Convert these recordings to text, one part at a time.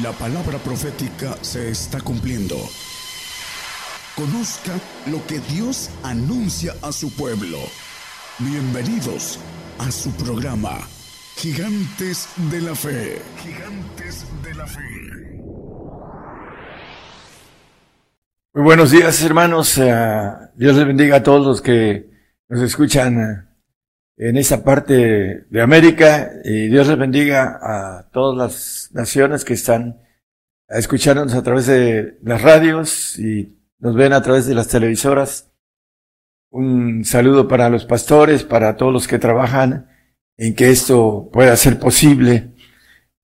La palabra profética se está cumpliendo. Conozca lo que Dios anuncia a su pueblo. Bienvenidos a su programa, Gigantes de la Fe. Gigantes de la Fe. Muy buenos días, hermanos. Eh, Dios les bendiga a todos los que nos escuchan eh, en esa parte de América y Dios les bendiga a todas las naciones que están escuchándonos a través de las radios y nos ven a través de las televisoras. Un saludo para los pastores, para todos los que trabajan en que esto pueda ser posible.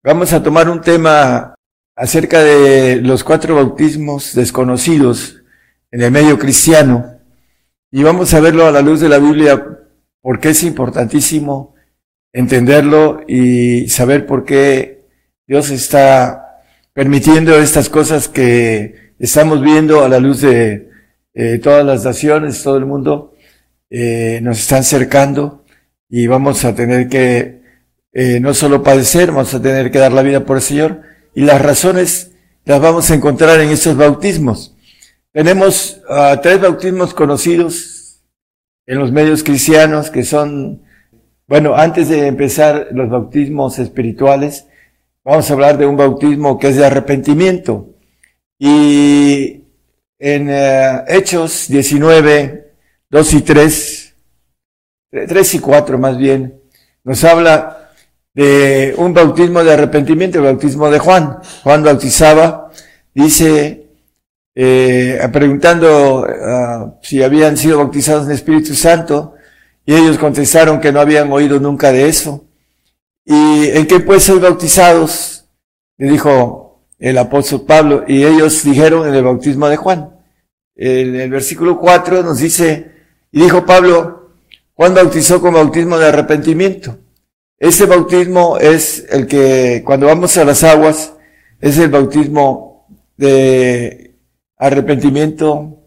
Vamos a tomar un tema acerca de los cuatro bautismos desconocidos en el medio cristiano y vamos a verlo a la luz de la Biblia porque es importantísimo entenderlo y saber por qué Dios está permitiendo estas cosas que estamos viendo a la luz de eh, todas las naciones, todo el mundo, eh, nos están cercando y vamos a tener que eh, no solo padecer, vamos a tener que dar la vida por el Señor y las razones las vamos a encontrar en estos bautismos. Tenemos uh, tres bautismos conocidos en los medios cristianos que son, bueno, antes de empezar los bautismos espirituales, vamos a hablar de un bautismo que es de arrepentimiento. Y en eh, Hechos 19, 2 y 3, 3 y 4 más bien, nos habla de un bautismo de arrepentimiento, el bautismo de Juan. Juan bautizaba, dice eh, preguntando uh, si habían sido bautizados en Espíritu Santo, y ellos contestaron que no habían oído nunca de eso. ¿Y en qué pues ser bautizados? Le dijo el apóstol Pablo, y ellos dijeron en el bautismo de Juan. En el versículo 4 nos dice, y dijo Pablo, Juan bautizó con bautismo de arrepentimiento. Este bautismo es el que cuando vamos a las aguas, es el bautismo de arrepentimiento,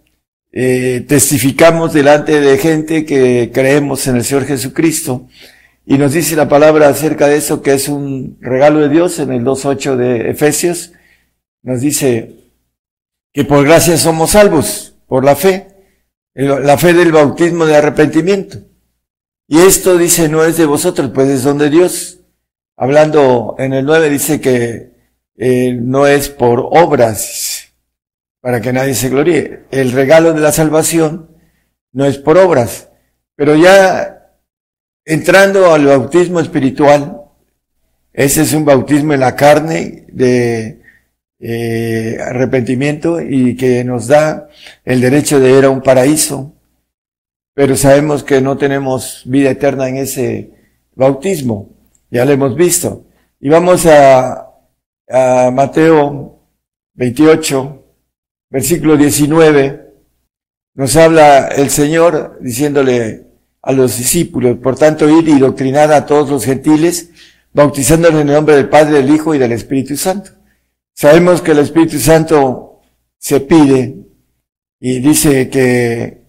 eh, testificamos delante de gente que creemos en el Señor Jesucristo. Y nos dice la palabra acerca de eso que es un regalo de Dios en el 2.8 de Efesios. Nos dice que por gracia somos salvos, por la fe, la fe del bautismo de arrepentimiento. Y esto dice no es de vosotros, pues es don de Dios. Hablando en el 9 dice que eh, no es por obras, para que nadie se gloríe. El regalo de la salvación no es por obras, pero ya entrando al bautismo espiritual, ese es un bautismo en la carne de eh, arrepentimiento y que nos da el derecho de ir a un paraíso, pero sabemos que no tenemos vida eterna en ese bautismo, ya lo hemos visto. Y vamos a, Mateo 28, versículo 19, nos habla el Señor diciéndole a los discípulos, por tanto, ir y doctrinar a todos los gentiles, bautizándolos en el nombre del Padre, del Hijo y del Espíritu Santo. Sabemos que el Espíritu Santo se pide y dice que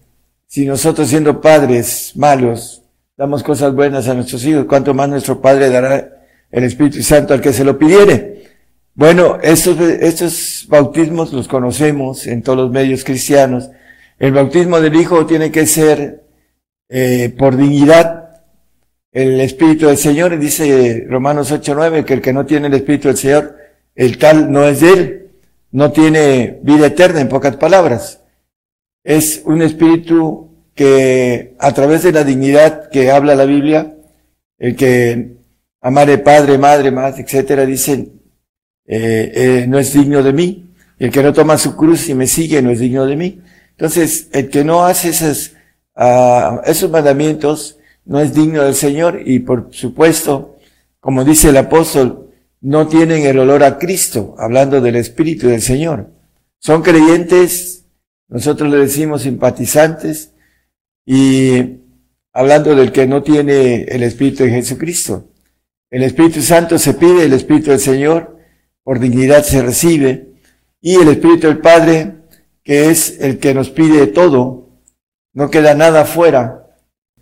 si nosotros siendo padres malos damos cosas buenas a nuestros hijos, cuánto más nuestro Padre dará el Espíritu Santo al que se lo pidiere. Bueno, estos, estos bautismos los conocemos en todos los medios cristianos. El bautismo del Hijo tiene que ser eh, por dignidad. El Espíritu del Señor, dice Romanos 8.9, que el que no tiene el Espíritu del Señor, el tal no es de él, no tiene vida eterna, en pocas palabras. Es un espíritu que a través de la dignidad que habla la Biblia, el que amare padre, madre, más, etcétera, dice, eh, eh, no es digno de mí. El que no toma su cruz y me sigue no es digno de mí. Entonces, el que no hace esos, uh, esos mandamientos no es digno del Señor y por supuesto, como dice el apóstol, no tienen el olor a Cristo, hablando del Espíritu del Señor. Son creyentes, nosotros le decimos simpatizantes, y hablando del que no tiene el Espíritu de Jesucristo. El Espíritu Santo se pide, el Espíritu del Señor, por dignidad se recibe, y el Espíritu del Padre, que es el que nos pide todo, no queda nada fuera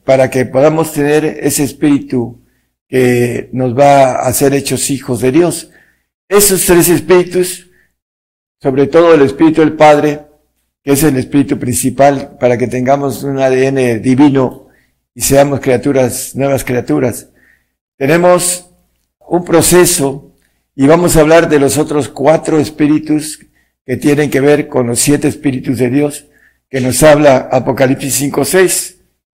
para que podamos tener ese Espíritu que nos va a hacer hechos hijos de Dios. esos tres espíritus, sobre todo el espíritu del Padre, que es el espíritu principal para que tengamos un ADN divino y seamos criaturas, nuevas criaturas. Tenemos un proceso y vamos a hablar de los otros cuatro espíritus que tienen que ver con los siete espíritus de Dios que nos habla Apocalipsis 5.6.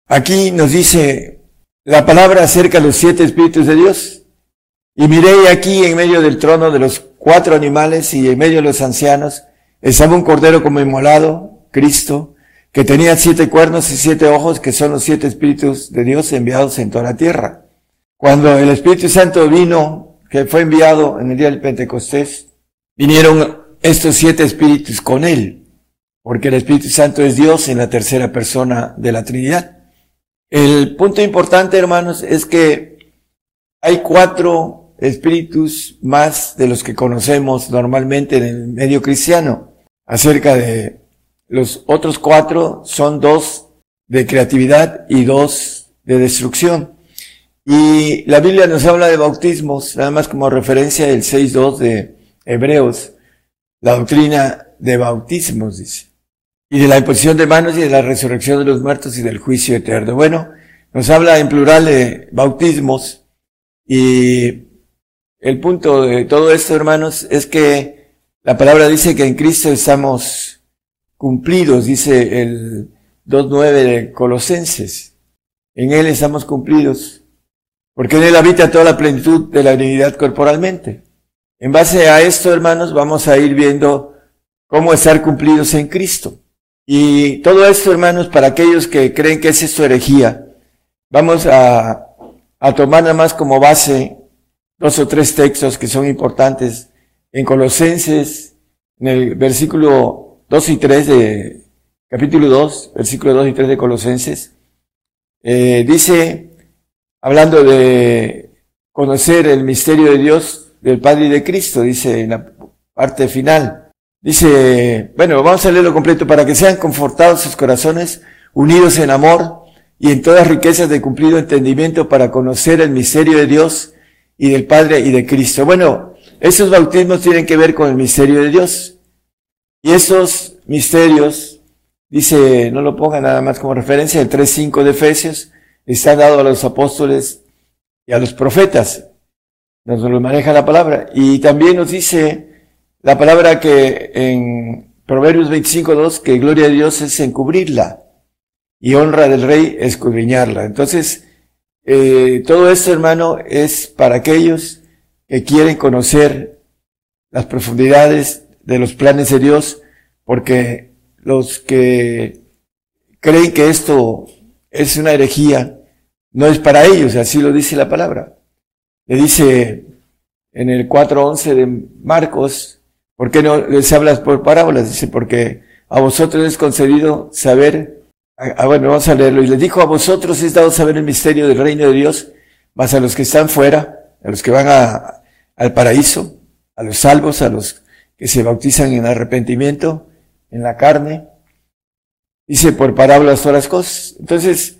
Aquí nos dice la palabra acerca de los siete espíritus de Dios. Y miré aquí en medio del trono de los cuatro animales y en medio de los ancianos estaba un cordero como inmolado, Cristo, que tenía siete cuernos y siete ojos, que son los siete espíritus de Dios enviados en toda la tierra. Cuando el Espíritu Santo vino, que fue enviado en el día del Pentecostés, vinieron estos siete espíritus con él porque el Espíritu Santo es Dios en la tercera persona de la Trinidad. El punto importante, hermanos, es que hay cuatro espíritus más de los que conocemos normalmente en el medio cristiano. Acerca de los otros cuatro son dos de creatividad y dos de destrucción. Y la Biblia nos habla de bautismos, nada más como referencia el 6.2 de Hebreos, la doctrina de bautismos, dice y de la imposición de manos y de la resurrección de los muertos y del juicio eterno. Bueno, nos habla en plural de bautismos y el punto de todo esto, hermanos, es que la palabra dice que en Cristo estamos cumplidos, dice el 2.9 de Colosenses. En Él estamos cumplidos, porque en Él habita toda la plenitud de la divinidad corporalmente. En base a esto, hermanos, vamos a ir viendo cómo estar cumplidos en Cristo. Y todo esto, hermanos, para aquellos que creen que es esto herejía, vamos a, a tomar nada más como base dos o tres textos que son importantes. En Colosenses, en el versículo 2 y 3 de capítulo 2, versículo 2 y 3 de Colosenses, eh, dice, hablando de conocer el misterio de Dios, del Padre y de Cristo, dice en la parte final, Dice, bueno, vamos a leerlo completo, para que sean confortados sus corazones, unidos en amor y en todas riquezas de cumplido entendimiento para conocer el misterio de Dios y del Padre y de Cristo. Bueno, esos bautismos tienen que ver con el misterio de Dios. Y esos misterios, dice, no lo ponga nada más como referencia, el 3.5 de Efesios, está dado a los apóstoles y a los profetas. Nos lo maneja la palabra. Y también nos dice, la palabra que en Proverbios 25.2, que gloria de Dios es encubrirla y honra del rey escudriñarla. Entonces, eh, todo esto, hermano, es para aquellos que quieren conocer las profundidades de los planes de Dios, porque los que creen que esto es una herejía, no es para ellos, así lo dice la palabra. Le dice en el 4.11 de Marcos, ¿Por qué no les hablas por parábolas? Dice, porque a vosotros es concedido saber, ah, ah, bueno, vamos a leerlo, y les dijo, a vosotros es dado saber el misterio del reino de Dios, más a los que están fuera, a los que van a, al paraíso, a los salvos, a los que se bautizan en arrepentimiento, en la carne. Dice, por parábolas todas las cosas. Entonces,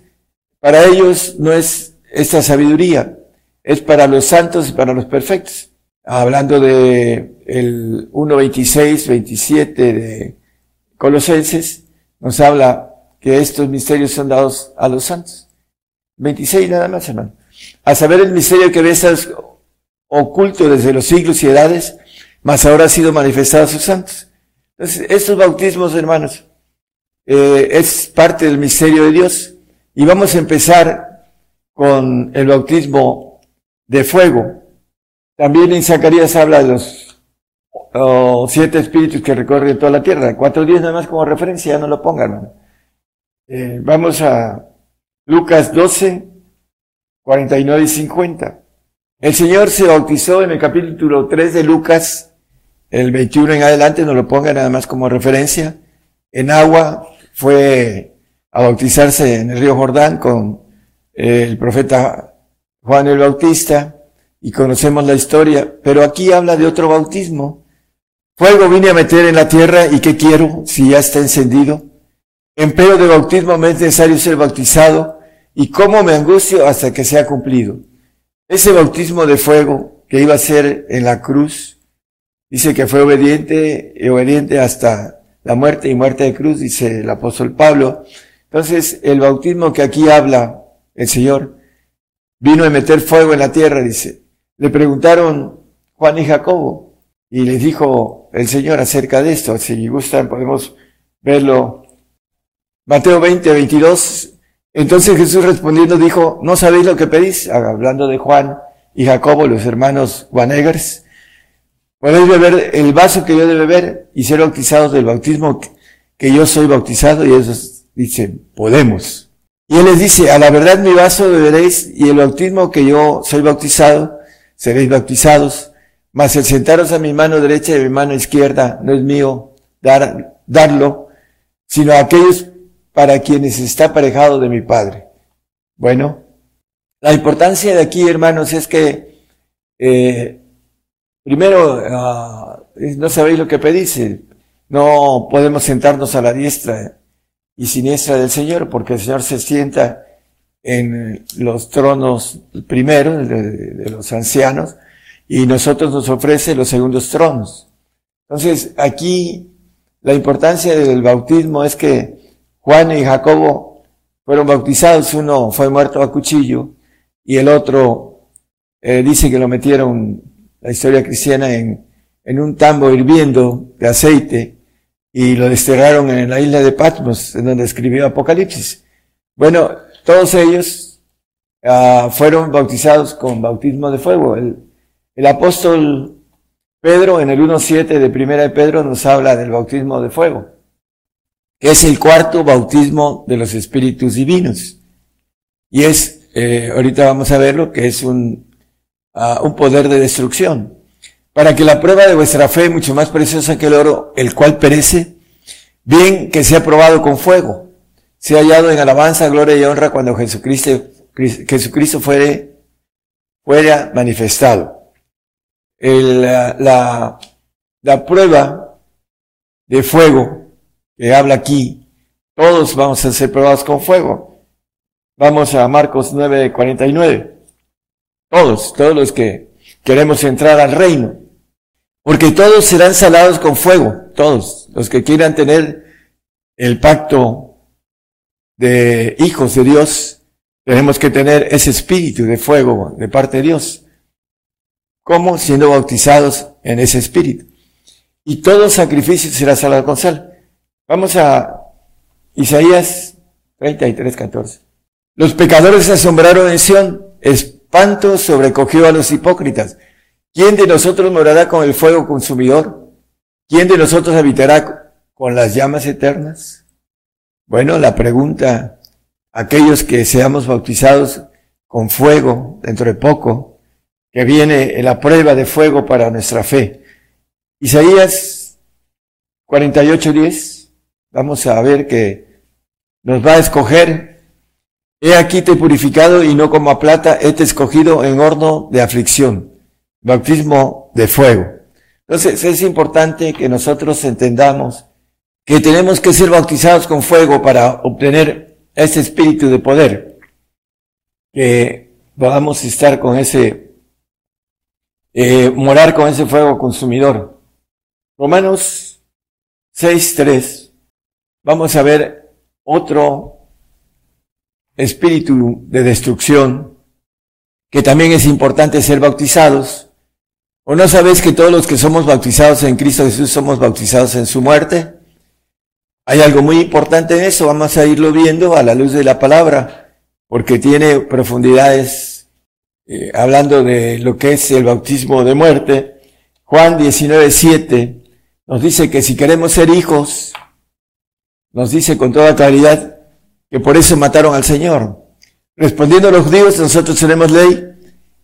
para ellos no es esta sabiduría, es para los santos y para los perfectos hablando de el 1.26, 27 de Colosenses, nos habla que estos misterios son dados a los santos. 26 nada más, hermano. A saber el misterio que ves oculto desde los siglos y edades, mas ahora ha sido manifestado a sus santos. Entonces, estos bautismos, hermanos, eh, es parte del misterio de Dios. Y vamos a empezar con el bautismo de fuego. También en Zacarías habla de los siete espíritus que recorren toda la tierra. Cuatro días nada más como referencia, no lo pongan. Eh, vamos a Lucas 12, 49 y 50. El Señor se bautizó en el capítulo 3 de Lucas, el 21 en adelante, no lo pongan nada más como referencia. En agua fue a bautizarse en el río Jordán con el profeta Juan el Bautista y conocemos la historia, pero aquí habla de otro bautismo. Fuego vine a meter en la tierra y ¿qué quiero si ya está encendido? Empero de bautismo me es necesario ser bautizado y cómo me angustio hasta que sea cumplido. Ese bautismo de fuego que iba a ser en la cruz Dice que fue obediente y obediente hasta la muerte y muerte de cruz, dice el apóstol Pablo. Entonces, el bautismo que aquí habla el Señor vino a meter fuego en la tierra, dice. Le preguntaron Juan y Jacobo y les dijo el Señor acerca de esto. Si gustan, podemos verlo. Mateo 20, 22. Entonces Jesús respondiendo dijo, ¿no sabéis lo que pedís? Hablando de Juan y Jacobo, los hermanos Juanegers. Podéis beber el vaso que yo de beber y ser bautizados del bautismo que yo soy bautizado. Y ellos dicen, podemos. Y él les dice, a la verdad mi vaso beberéis y el bautismo que yo soy bautizado, seréis bautizados. Mas el sentaros a mi mano derecha y a mi mano izquierda no es mío dar, darlo, sino a aquellos para quienes está aparejado de mi Padre. Bueno, la importancia de aquí, hermanos, es que eh, Primero, uh, no sabéis lo que pedís. No podemos sentarnos a la diestra y siniestra del Señor, porque el Señor se sienta en los tronos primeros de, de los ancianos y nosotros nos ofrece los segundos tronos. Entonces, aquí la importancia del bautismo es que Juan y Jacobo fueron bautizados, uno fue muerto a cuchillo y el otro eh, dice que lo metieron la historia cristiana en, un tambo hirviendo de aceite y lo desterraron en la isla de Patmos, en donde escribió Apocalipsis. Bueno, todos ellos uh, fueron bautizados con bautismo de fuego. El, el apóstol Pedro, en el 1.7 de Primera de Pedro, nos habla del bautismo de fuego, que es el cuarto bautismo de los espíritus divinos. Y es, eh, ahorita vamos a verlo, que es un un poder de destrucción, para que la prueba de vuestra fe, mucho más preciosa que el oro, el cual perece, bien que sea probado con fuego, sea hallado en alabanza, gloria y honra cuando Jesucristo, Jesucristo fuere, fuera manifestado. El, la, la prueba de fuego que habla aquí, todos vamos a ser probados con fuego. Vamos a Marcos 9:49. Todos, todos los que queremos entrar al reino. Porque todos serán salados con fuego, todos los que quieran tener el pacto de hijos de Dios, tenemos que tener ese espíritu de fuego de parte de Dios. ¿Cómo? Siendo bautizados en ese espíritu. Y todo sacrificio será salado con sal. Vamos a Isaías 33, 14. Los pecadores se asombraron en Sion, espanto sobrecogió a los hipócritas. ¿Quién de nosotros morará con el fuego consumidor? ¿Quién de nosotros habitará con las llamas eternas? Bueno, la pregunta, aquellos que seamos bautizados con fuego dentro de poco, que viene la prueba de fuego para nuestra fe. Isaías 48:10, vamos a ver que nos va a escoger He aquí te he purificado y no como a plata, he te escogido en horno de aflicción, bautismo de fuego. Entonces es importante que nosotros entendamos que tenemos que ser bautizados con fuego para obtener ese espíritu de poder, que podamos estar con ese, eh, morar con ese fuego consumidor. Romanos 6.3, vamos a ver otro espíritu de destrucción, que también es importante ser bautizados. ¿O no sabéis que todos los que somos bautizados en Cristo Jesús somos bautizados en su muerte? Hay algo muy importante en eso, vamos a irlo viendo a la luz de la palabra, porque tiene profundidades eh, hablando de lo que es el bautismo de muerte. Juan 19, nos dice que si queremos ser hijos, nos dice con toda claridad, que por eso mataron al Señor. Respondiendo los judíos, nosotros tenemos ley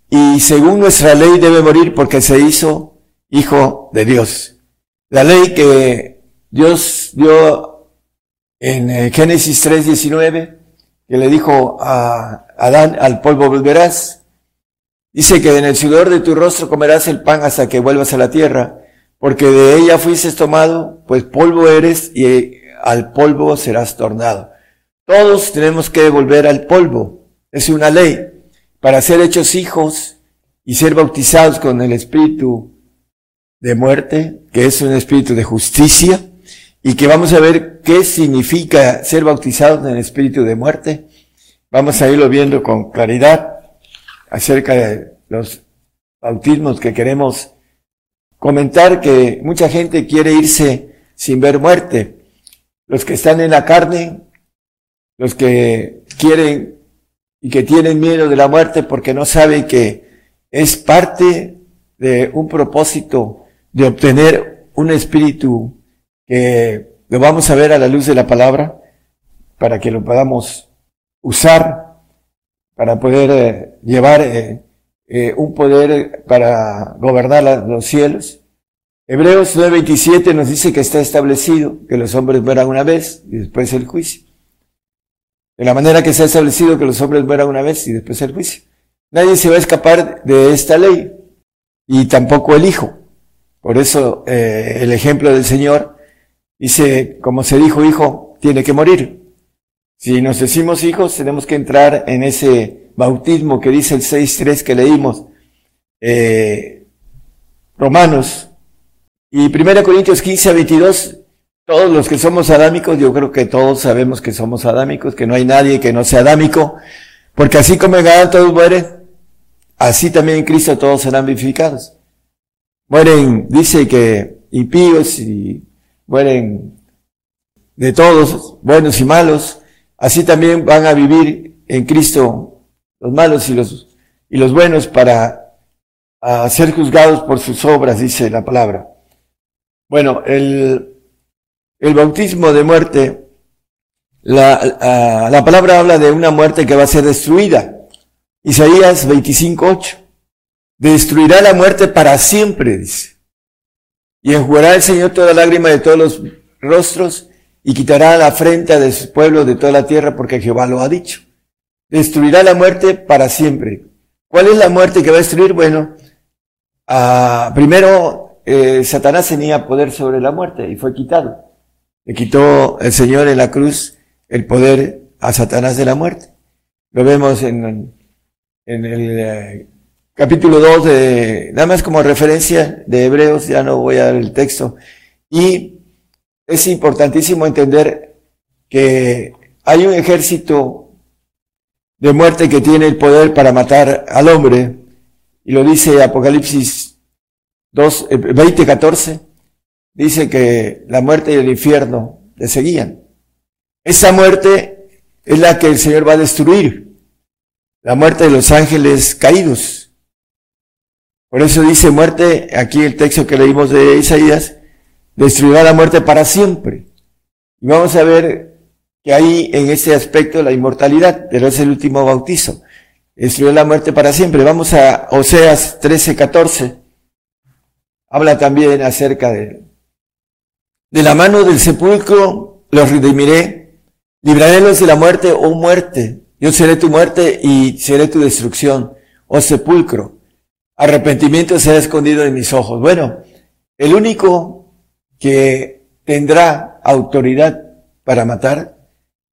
y según nuestra ley debe morir porque se hizo hijo de Dios. La ley que Dios dio en eh, Génesis 3:19, que le dijo a Adán, al polvo volverás. Dice que en el sudor de tu rostro comerás el pan hasta que vuelvas a la tierra, porque de ella fuiste tomado, pues polvo eres y al polvo serás tornado. Todos tenemos que volver al polvo. Es una ley para ser hechos hijos y ser bautizados con el Espíritu de muerte, que es un espíritu de justicia, y que vamos a ver qué significa ser bautizados en el espíritu de muerte. Vamos a irlo viendo con claridad acerca de los bautismos que queremos comentar, que mucha gente quiere irse sin ver muerte. Los que están en la carne, los que quieren y que tienen miedo de la muerte porque no saben que es parte de un propósito de obtener un espíritu que lo vamos a ver a la luz de la palabra para que lo podamos usar para poder eh, llevar eh, eh, un poder para gobernar los cielos. Hebreos 9:27 nos dice que está establecido que los hombres mueran una vez y después el juicio. De la manera que se ha establecido que los hombres mueran una vez y después el juicio. Nadie se va a escapar de esta ley y tampoco el Hijo. Por eso eh, el ejemplo del Señor dice, como se dijo hijo, tiene que morir. Si nos decimos hijos, tenemos que entrar en ese bautismo que dice el 6.3 que leímos. Eh, Romanos y 1 Corintios 15 a 22, todos los que somos adámicos, yo creo que todos sabemos que somos adámicos, que no hay nadie que no sea adámico, porque así como en Adán todos mueren, así también en Cristo todos serán vivificados. Mueren, dice que impíos y mueren de todos, buenos y malos, así también van a vivir en Cristo los malos y los, y los buenos para ser juzgados por sus obras, dice la palabra. Bueno, el, el bautismo de muerte, la, la palabra habla de una muerte que va a ser destruida. Isaías 25.8. Destruirá la muerte para siempre, dice. Y enjugará el Señor toda lágrima de todos los rostros y quitará la afrenta de su pueblo de toda la tierra porque Jehová lo ha dicho. Destruirá la muerte para siempre. ¿Cuál es la muerte que va a destruir? Bueno, ah, primero eh, Satanás tenía poder sobre la muerte y fue quitado. Le quitó el Señor en la cruz el poder a Satanás de la muerte. Lo vemos en, el eh, capítulo 2 de, nada más como referencia de Hebreos, ya no voy a dar el texto. Y es importantísimo entender que hay un ejército de muerte que tiene el poder para matar al hombre, y lo dice Apocalipsis 2, 20, 14, dice que la muerte y el infierno le seguían. Esa muerte es la que el Señor va a destruir la muerte de los ángeles caídos. Por eso dice muerte, aquí el texto que leímos de Isaías, destruirá la muerte para siempre. Y vamos a ver que hay en este aspecto la inmortalidad, pero es el último bautizo. Destruirá la muerte para siempre. Vamos a Oseas 13, 14. Habla también acerca de, de la mano del sepulcro los redimiré, librarélos de la muerte, oh muerte, yo seré tu muerte y seré tu destrucción, oh sepulcro. Arrepentimiento será escondido en mis ojos. Bueno, el único que tendrá autoridad para matar,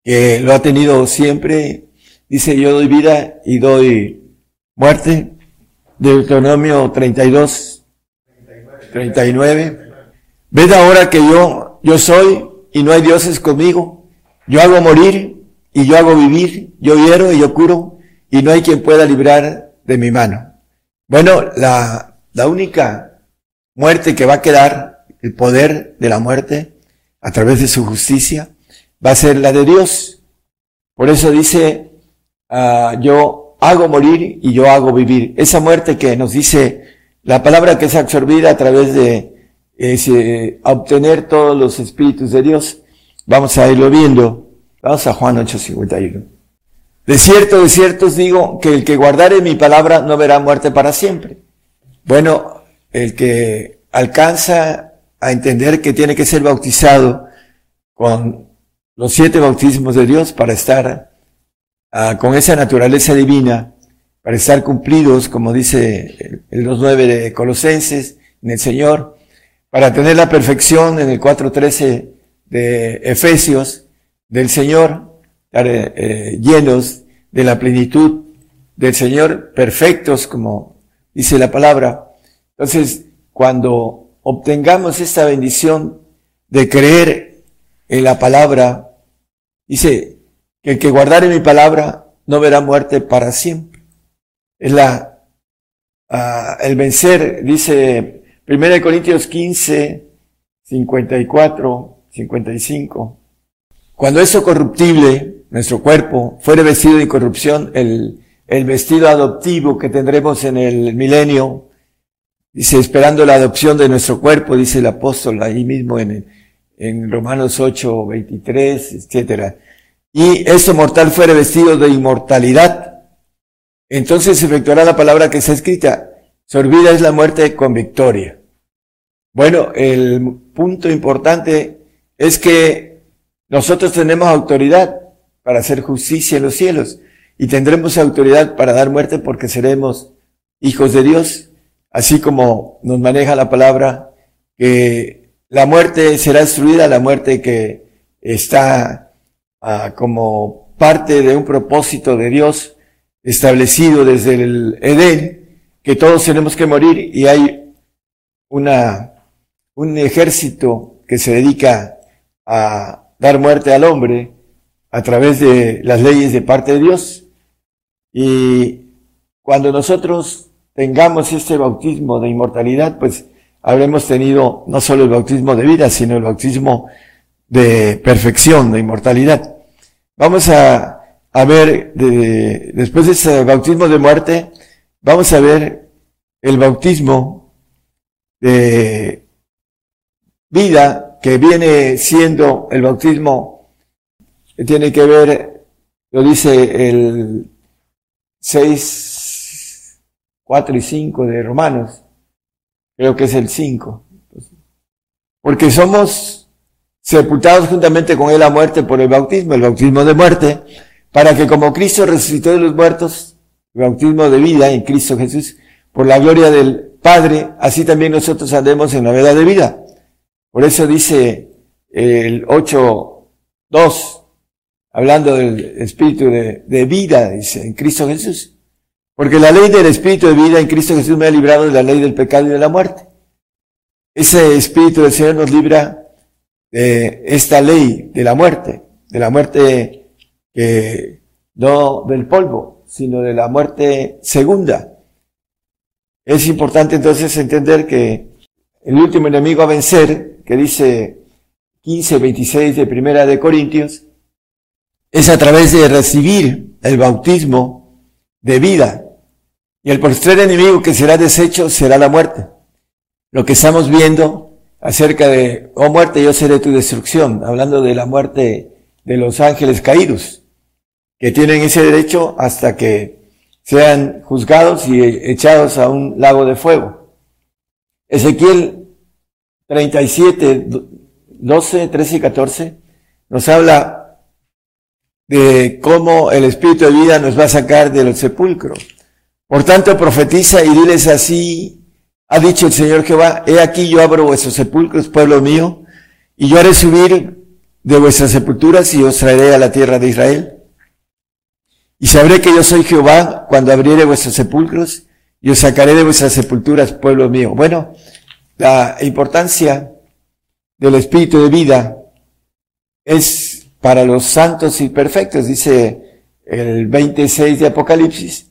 que lo ha tenido siempre, dice yo doy vida y doy muerte. Deuteronomio 32, 39. Ved ahora que yo, yo soy y no hay dioses conmigo. Yo hago morir y yo hago vivir, yo hiero y yo curo, y no hay quien pueda librar de mi mano. Bueno, la, la única muerte que va a quedar, el poder de la muerte, a través de su justicia, va a ser la de Dios. Por eso dice, uh, yo hago morir y yo hago vivir. Esa muerte que nos dice la palabra que es absorbida a través de ese, obtener todos los espíritus de Dios, vamos a irlo viendo. Vamos a Juan 8:51. De cierto, de cierto os digo que el que guardare mi palabra no verá muerte para siempre. Bueno, el que alcanza a entender que tiene que ser bautizado con los siete bautismos de Dios para estar uh, con esa naturaleza divina, para estar cumplidos, como dice el 2.9 de Colosenses, en el Señor, para tener la perfección en el 4.13 de Efesios, del Señor, eh, llenos de la plenitud del Señor, perfectos, como dice la palabra. Entonces, cuando obtengamos esta bendición de creer en la palabra, dice que el que guardare mi palabra no verá muerte para siempre. Es la, uh, el vencer, dice 1 Corintios 15, 54, 55. Cuando eso corruptible, nuestro cuerpo, fuere vestido de incorrupción, el, el vestido adoptivo que tendremos en el milenio, dice, esperando la adopción de nuestro cuerpo, dice el apóstol ahí mismo en, en Romanos 8, 23, etcétera. Y ese mortal fuere vestido de inmortalidad. Entonces se efectuará la palabra que está escrita. Sorbida es la muerte con victoria. Bueno, el punto importante es que nosotros tenemos autoridad para hacer justicia en los cielos y tendremos autoridad para dar muerte porque seremos hijos de Dios, así como nos maneja la palabra que la muerte será destruida, la muerte que está ah, como parte de un propósito de Dios establecido desde el Edén, que todos tenemos que morir y hay una, un ejército que se dedica a dar muerte al hombre a través de las leyes de parte de Dios. Y cuando nosotros tengamos este bautismo de inmortalidad, pues habremos tenido no solo el bautismo de vida, sino el bautismo de perfección, de inmortalidad. Vamos a, a ver, de, después de ese bautismo de muerte, vamos a ver el bautismo de vida que viene siendo el bautismo que tiene que ver, lo dice el 6, 4 y 5 de Romanos, creo que es el 5. Porque somos sepultados juntamente con él a muerte por el bautismo, el bautismo de muerte, para que como Cristo resucitó de los muertos, el bautismo de vida en Cristo Jesús, por la gloria del Padre, así también nosotros andemos en novedad de vida. Por eso dice el 8, 2, hablando del espíritu de, de, vida, dice, en Cristo Jesús. Porque la ley del espíritu de vida en Cristo Jesús me ha librado de la ley del pecado y de la muerte. Ese espíritu del Señor nos libra de esta ley de la muerte, de la muerte que no del polvo, sino de la muerte segunda. Es importante entonces entender que el último enemigo a vencer, que dice 15, 26 de Primera de Corintios, es a través de recibir el bautismo de vida. Y el postrer enemigo que será deshecho será la muerte. Lo que estamos viendo acerca de, oh muerte, yo seré tu destrucción, hablando de la muerte de los ángeles caídos, que tienen ese derecho hasta que sean juzgados y echados a un lago de fuego. Ezequiel 37, 12, 13 y 14 nos habla de cómo el Espíritu de vida nos va a sacar del sepulcro. Por tanto, profetiza y diles así, ha dicho el Señor Jehová, he aquí yo abro vuestros sepulcros, pueblo mío, y yo haré subir de vuestras sepulturas y os traeré a la tierra de Israel. Y sabré que yo soy Jehová cuando abriere vuestros sepulcros y os sacaré de vuestras sepulturas, pueblo mío. Bueno, la importancia del Espíritu de vida es para los santos y perfectos, dice el 26 de Apocalipsis.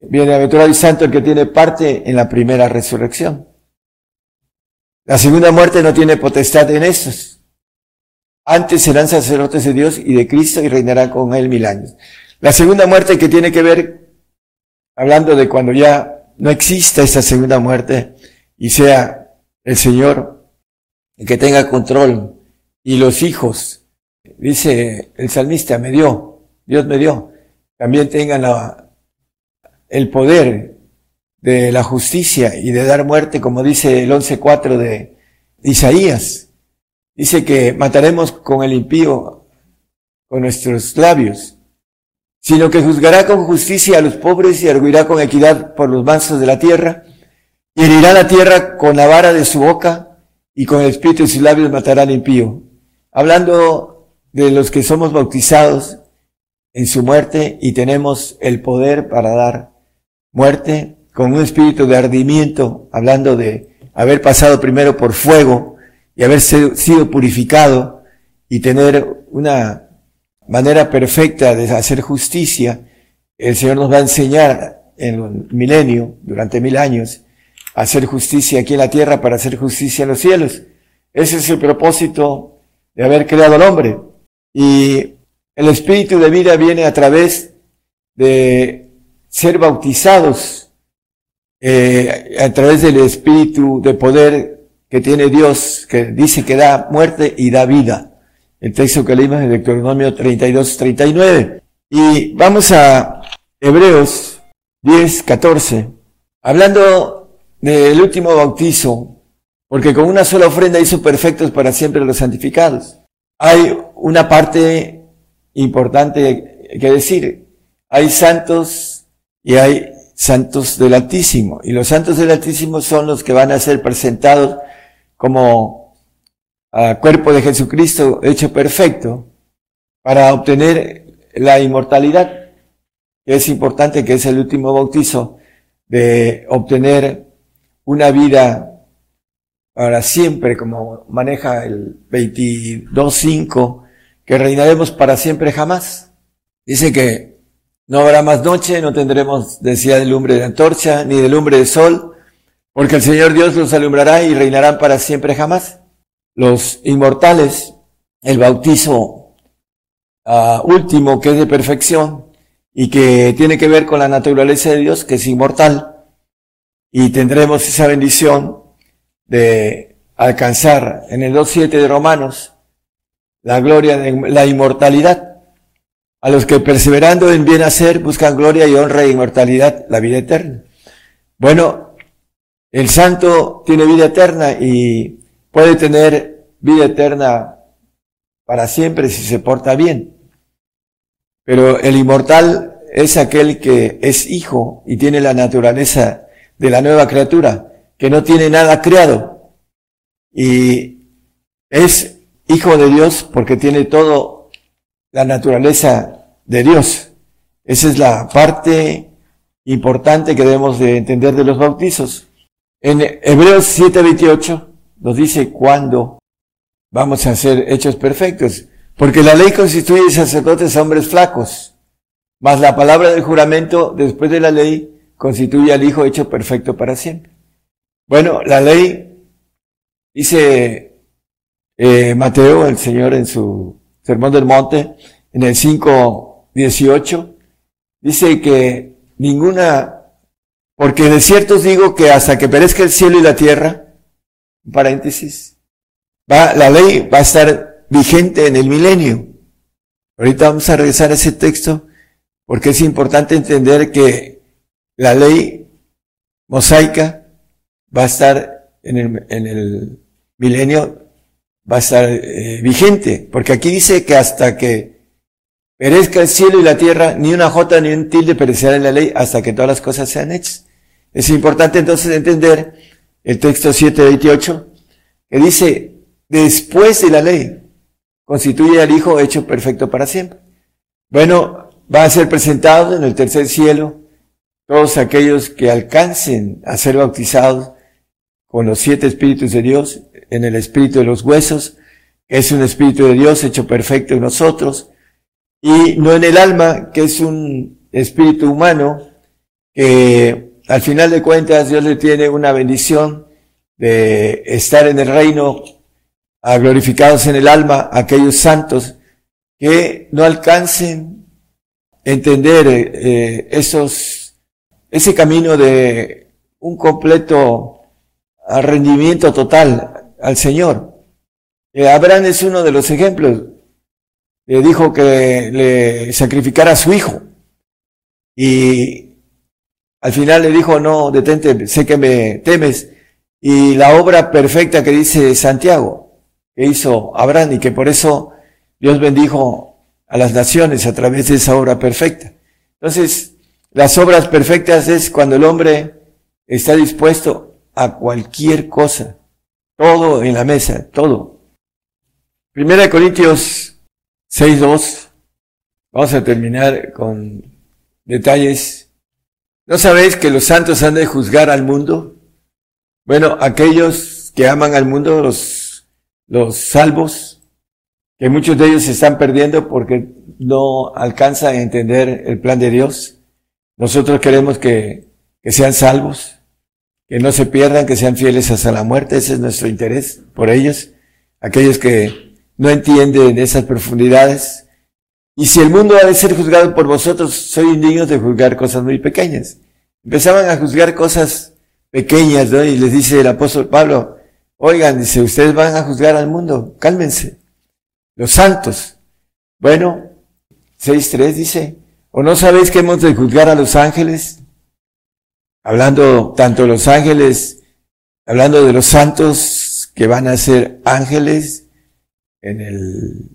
Bienaventurado y santo el que tiene parte en la primera resurrección. La segunda muerte no tiene potestad en estos. Antes serán sacerdotes de Dios y de Cristo y reinarán con él mil años. La segunda muerte que tiene que ver, hablando de cuando ya no exista esa segunda muerte y sea el Señor el que tenga control y los hijos dice el salmista, me dio, Dios me dio, también tengan la, el poder de la justicia y de dar muerte, como dice el 11.4 de Isaías. Dice que mataremos con el impío, con nuestros labios, sino que juzgará con justicia a los pobres y arguirá con equidad por los mansos de la tierra, y herirá la tierra con la vara de su boca, y con el espíritu de sus labios matará al impío. Hablando de los que somos bautizados en su muerte y tenemos el poder para dar muerte con un espíritu de ardimiento, hablando de haber pasado primero por fuego y haber sido purificado y tener una manera perfecta de hacer justicia, el Señor nos va a enseñar en el milenio, durante mil años, a hacer justicia aquí en la tierra para hacer justicia en los cielos. Ese es el propósito de haber creado al hombre. Y el espíritu de vida viene a través de ser bautizados eh, a través del espíritu de poder que tiene Dios, que dice que da muerte y da vida. El texto que leímos en Deuteronomio 32, 39. Y vamos a Hebreos 10, 14. Hablando del último bautizo, porque con una sola ofrenda hizo perfectos para siempre los santificados. Hay una parte importante que decir. Hay santos y hay santos del Altísimo. Y los santos del Altísimo son los que van a ser presentados como a cuerpo de Jesucristo hecho perfecto para obtener la inmortalidad. Es importante que es el último bautizo de obtener una vida para siempre, como maneja el 22.5, que reinaremos para siempre jamás. Dice que no habrá más noche, no tendremos decía de lumbre de antorcha, ni de lumbre de sol, porque el Señor Dios los alumbrará y reinarán para siempre jamás. Los inmortales, el bautizo uh, último que es de perfección y que tiene que ver con la naturaleza de Dios, que es inmortal, y tendremos esa bendición de alcanzar en el 2.7 de Romanos la gloria de la inmortalidad a los que perseverando en bien hacer buscan gloria y honra e inmortalidad, la vida eterna. Bueno, el santo tiene vida eterna y puede tener vida eterna para siempre si se porta bien. Pero el inmortal es aquel que es hijo y tiene la naturaleza de la nueva criatura, que no tiene nada creado. Y es hijo de Dios porque tiene todo la naturaleza de Dios. Esa es la parte importante que debemos de entender de los bautizos. En Hebreos 7:28 nos dice cuándo vamos a ser hechos perfectos. Porque la ley constituye sacerdotes hombres flacos, mas la palabra del juramento después de la ley constituye al Hijo hecho perfecto para siempre. Bueno, la ley, dice eh, Mateo, el Señor en su Sermón del Monte, en el 5.18, dice que ninguna, porque de cierto os digo que hasta que perezca el cielo y la tierra, paréntesis, va, la ley va a estar vigente en el milenio. Ahorita vamos a regresar a ese texto porque es importante entender que la ley mosaica va a estar en el, en el milenio va a estar eh, vigente, porque aquí dice que hasta que perezca el cielo y la tierra, ni una jota ni un tilde perecerá en la ley hasta que todas las cosas sean hechas. Es importante entonces entender el texto 7.28, que dice, después de la ley, constituye al Hijo hecho perfecto para siempre. Bueno, va a ser presentado en el tercer cielo todos aquellos que alcancen a ser bautizados con los siete espíritus de Dios en el espíritu de los huesos, que es un espíritu de Dios hecho perfecto en nosotros, y no en el alma, que es un espíritu humano, que al final de cuentas Dios le tiene una bendición de estar en el reino, a glorificados en el alma, aquellos santos que no alcancen entender eh, esos, ese camino de un completo rendimiento total al Señor. Eh, Abraham es uno de los ejemplos. Le dijo que le sacrificara a su hijo. Y al final le dijo, no, detente, sé que me temes. Y la obra perfecta que dice Santiago, que hizo Abraham y que por eso Dios bendijo a las naciones a través de esa obra perfecta. Entonces, las obras perfectas es cuando el hombre está dispuesto a cualquier cosa todo en la mesa, todo. Primera Corintios 6.2. Vamos a terminar con detalles. ¿No sabéis que los santos han de juzgar al mundo? Bueno, aquellos que aman al mundo, los, los salvos, que muchos de ellos se están perdiendo porque no alcanzan a entender el plan de Dios. Nosotros queremos que, que sean salvos, que no se pierdan, que sean fieles hasta la muerte. Ese es nuestro interés por ellos. Aquellos que no entienden esas profundidades. Y si el mundo ha de ser juzgado por vosotros, soy indigno de juzgar cosas muy pequeñas. Empezaban a juzgar cosas pequeñas, ¿no? Y les dice el apóstol Pablo, oigan, dice, ustedes van a juzgar al mundo, cálmense. Los santos. Bueno, 6.3 dice, ¿o no sabéis que hemos de juzgar a los ángeles? Hablando tanto de los ángeles, hablando de los santos que van a ser ángeles en el,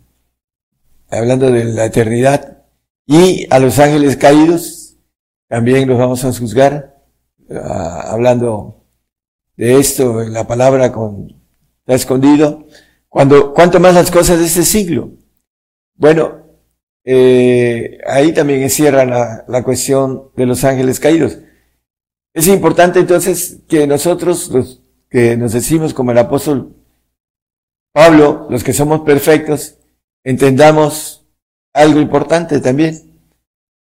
hablando de la eternidad, y a los ángeles caídos, también los vamos a juzgar, ah, hablando de esto, en la palabra con, está escondido, cuando, cuanto más las cosas de este siglo. Bueno, eh, ahí también encierra la, la cuestión de los ángeles caídos. Es importante entonces que nosotros, los que nos decimos como el apóstol Pablo, los que somos perfectos, entendamos algo importante también.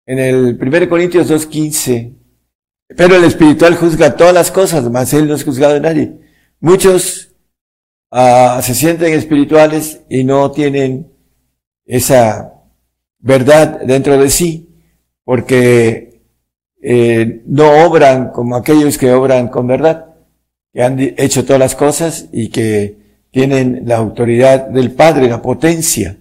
En el 1 Corintios 2.15, pero el espiritual juzga todas las cosas, mas él no es juzgado de nadie. Muchos uh, se sienten espirituales y no tienen esa verdad dentro de sí, porque eh, no obran como aquellos que obran con verdad, que han hecho todas las cosas y que tienen la autoridad del Padre, la potencia.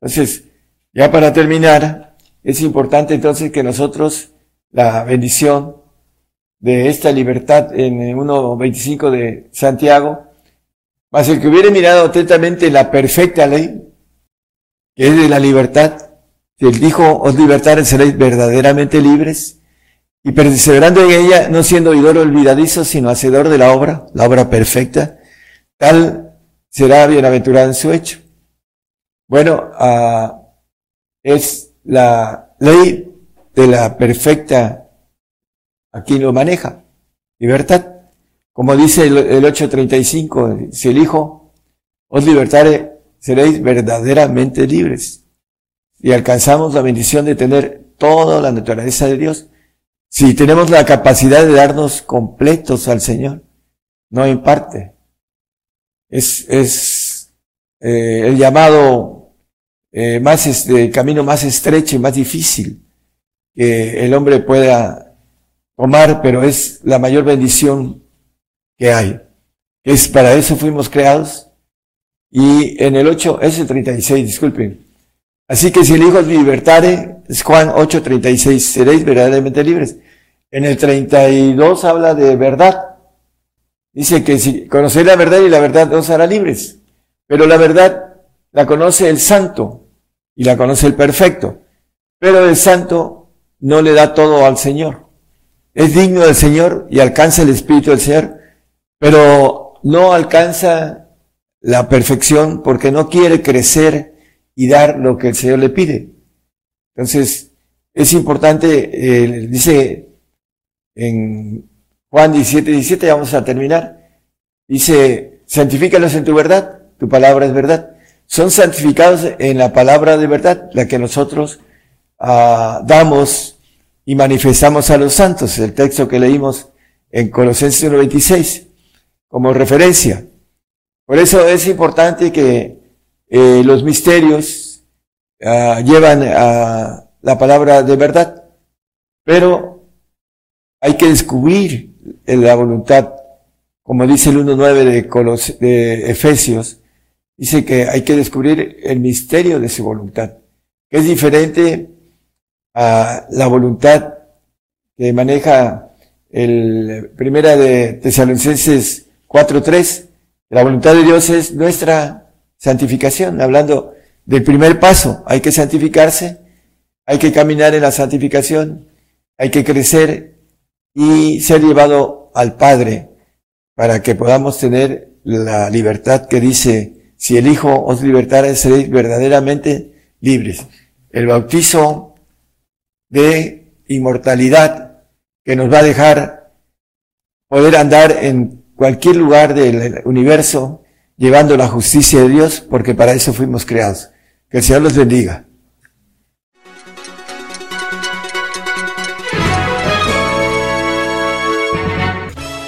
Entonces, ya para terminar, es importante entonces que nosotros la bendición de esta libertad en 1.25 de Santiago, más el que hubiere mirado atentamente la perfecta ley, que es de la libertad, si él dijo, os libertares seréis verdaderamente libres, y perseverando en ella, no siendo oidor olvidadizo, sino hacedor de la obra, la obra perfecta, tal será bienaventurado en su hecho. Bueno, uh, es la ley de la perfecta, aquí lo maneja, libertad. Como dice el, el 8.35, si el Hijo os libertare, seréis verdaderamente libres y alcanzamos la bendición de tener toda la naturaleza de Dios, si tenemos la capacidad de darnos completos al Señor, no en parte. Es, es eh, el llamado eh, más este camino más estrecho y más difícil que el hombre pueda tomar, pero es la mayor bendición que hay. Es para eso fuimos creados. Y en el 8, es el 36, disculpen. Así que si el Hijo os libertare, es Juan 8:36, seréis verdaderamente libres. En el 32 habla de verdad. Dice que si conocéis la verdad y la verdad os hará libres. Pero la verdad la conoce el santo y la conoce el perfecto. Pero el santo no le da todo al Señor. Es digno del Señor y alcanza el Espíritu del Señor, pero no alcanza la perfección porque no quiere crecer y dar lo que el Señor le pide. Entonces, es importante, eh, dice en Juan 17, 17, vamos a terminar, dice, santifícalos en tu verdad, tu palabra es verdad. Son santificados en la palabra de verdad, la que nosotros uh, damos y manifestamos a los santos, el texto que leímos en Colosenses 1.26, como referencia. Por eso es importante que eh, los misterios uh, llevan a la palabra de verdad, pero hay que descubrir la voluntad, como dice el 1.9 de, de Efesios, dice que hay que descubrir el misterio de su voluntad, que es diferente a la voluntad que maneja el primera de Tesalonicenses 4.3. La voluntad de Dios es nuestra santificación, hablando del primer paso, hay que santificarse, hay que caminar en la santificación, hay que crecer y ser llevado al Padre para que podamos tener la libertad que dice, si el Hijo os libertara, seréis verdaderamente libres. El bautizo de inmortalidad que nos va a dejar poder andar en cualquier lugar del universo, llevando la justicia de Dios, porque para eso fuimos creados. Que el Señor los bendiga.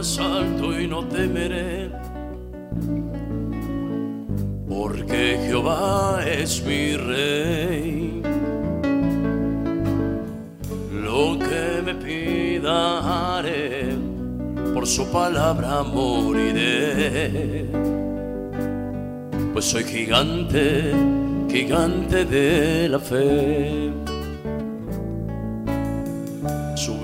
más alto y no temeré, porque Jehová es mi rey. Lo que me pida haré, por su palabra moriré. Pues soy gigante, gigante de la fe.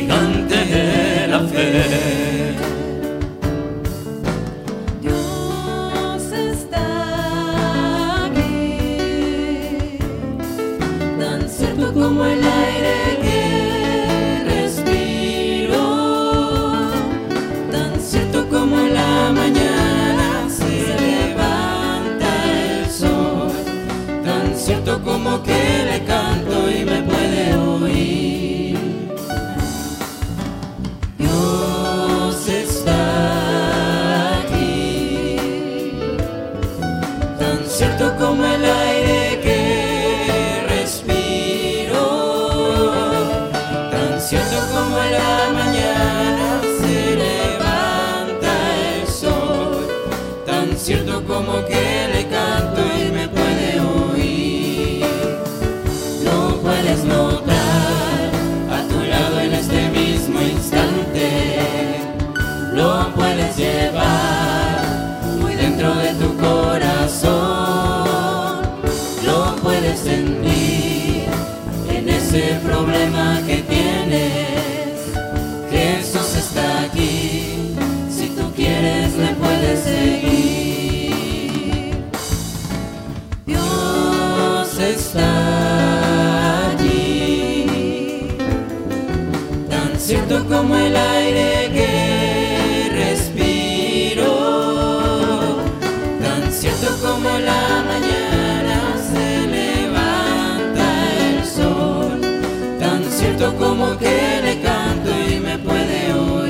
Gigante de la fe. Como el aire que respiro, tan cierto como la mañana se levanta el sol, tan cierto como que le canto y me puede oír.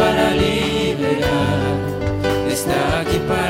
para liberar, está aquí para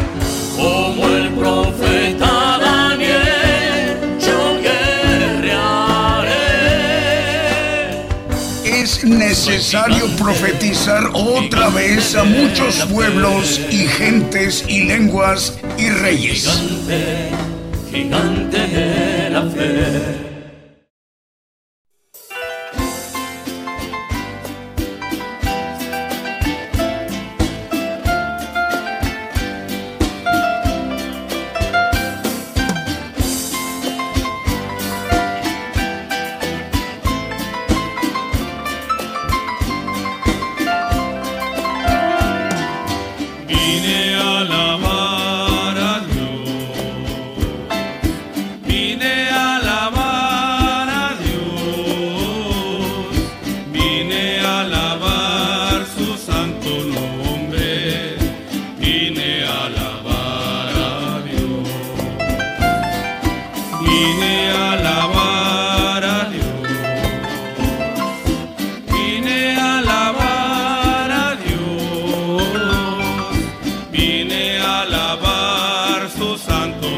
necesario profetizar otra vez a muchos pueblos y gentes y lenguas y reyes. Gigante, gigante de la fe.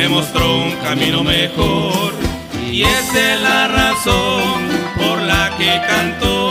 me mostró un camino mejor. Y esa es la razón por la que canto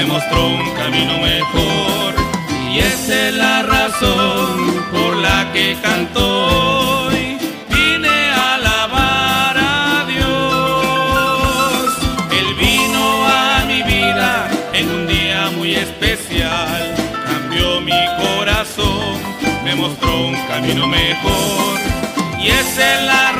me mostró un camino mejor y esa es la razón por la que canto hoy. Vine a alabar a Dios. Él vino a mi vida en un día muy especial. Cambió mi corazón, me mostró un camino mejor. Y esa es la razón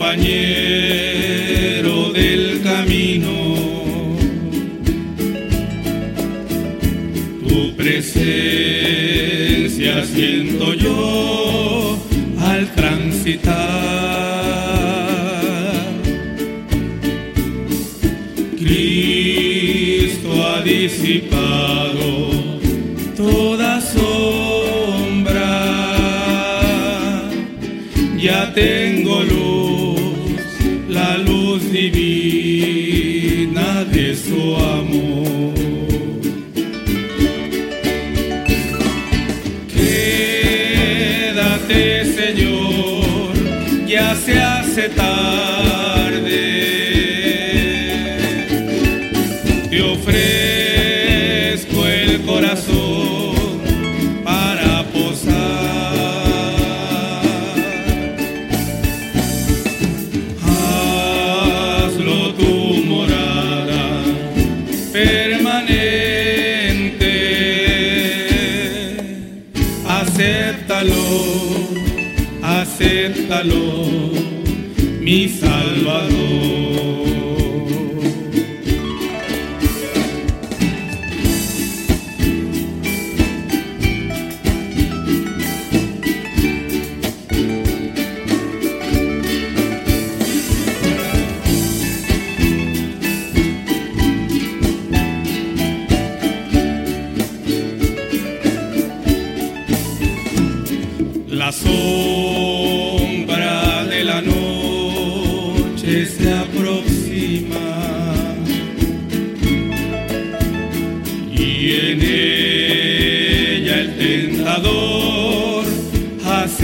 Compañero del camino, tu presencia siento yo al transitar. Cristo ha disipado toda sombra. Ya tengo luz, se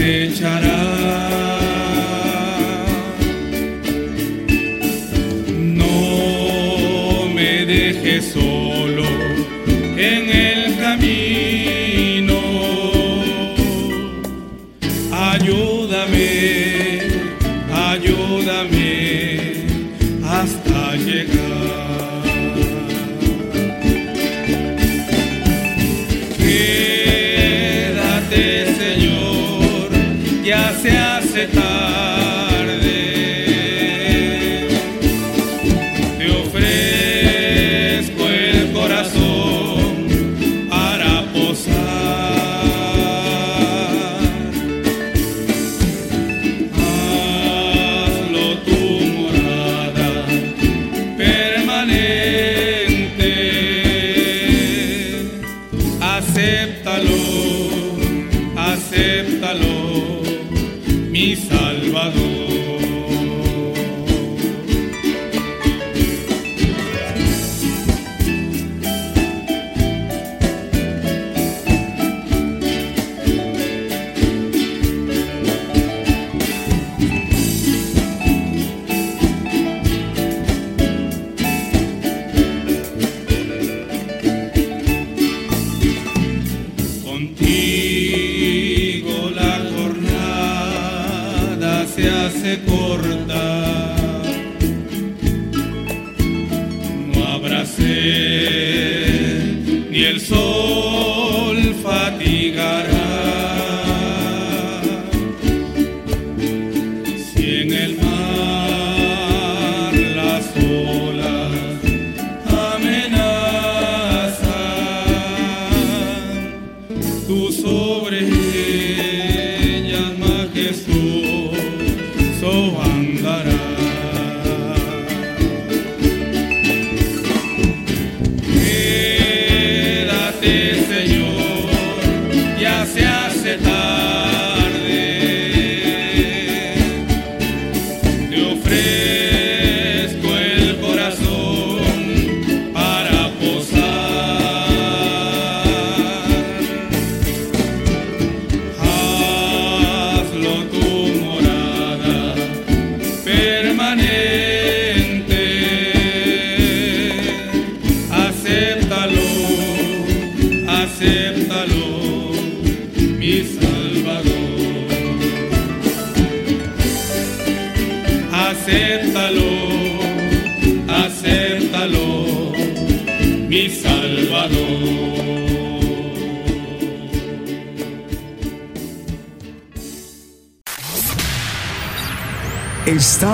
tentador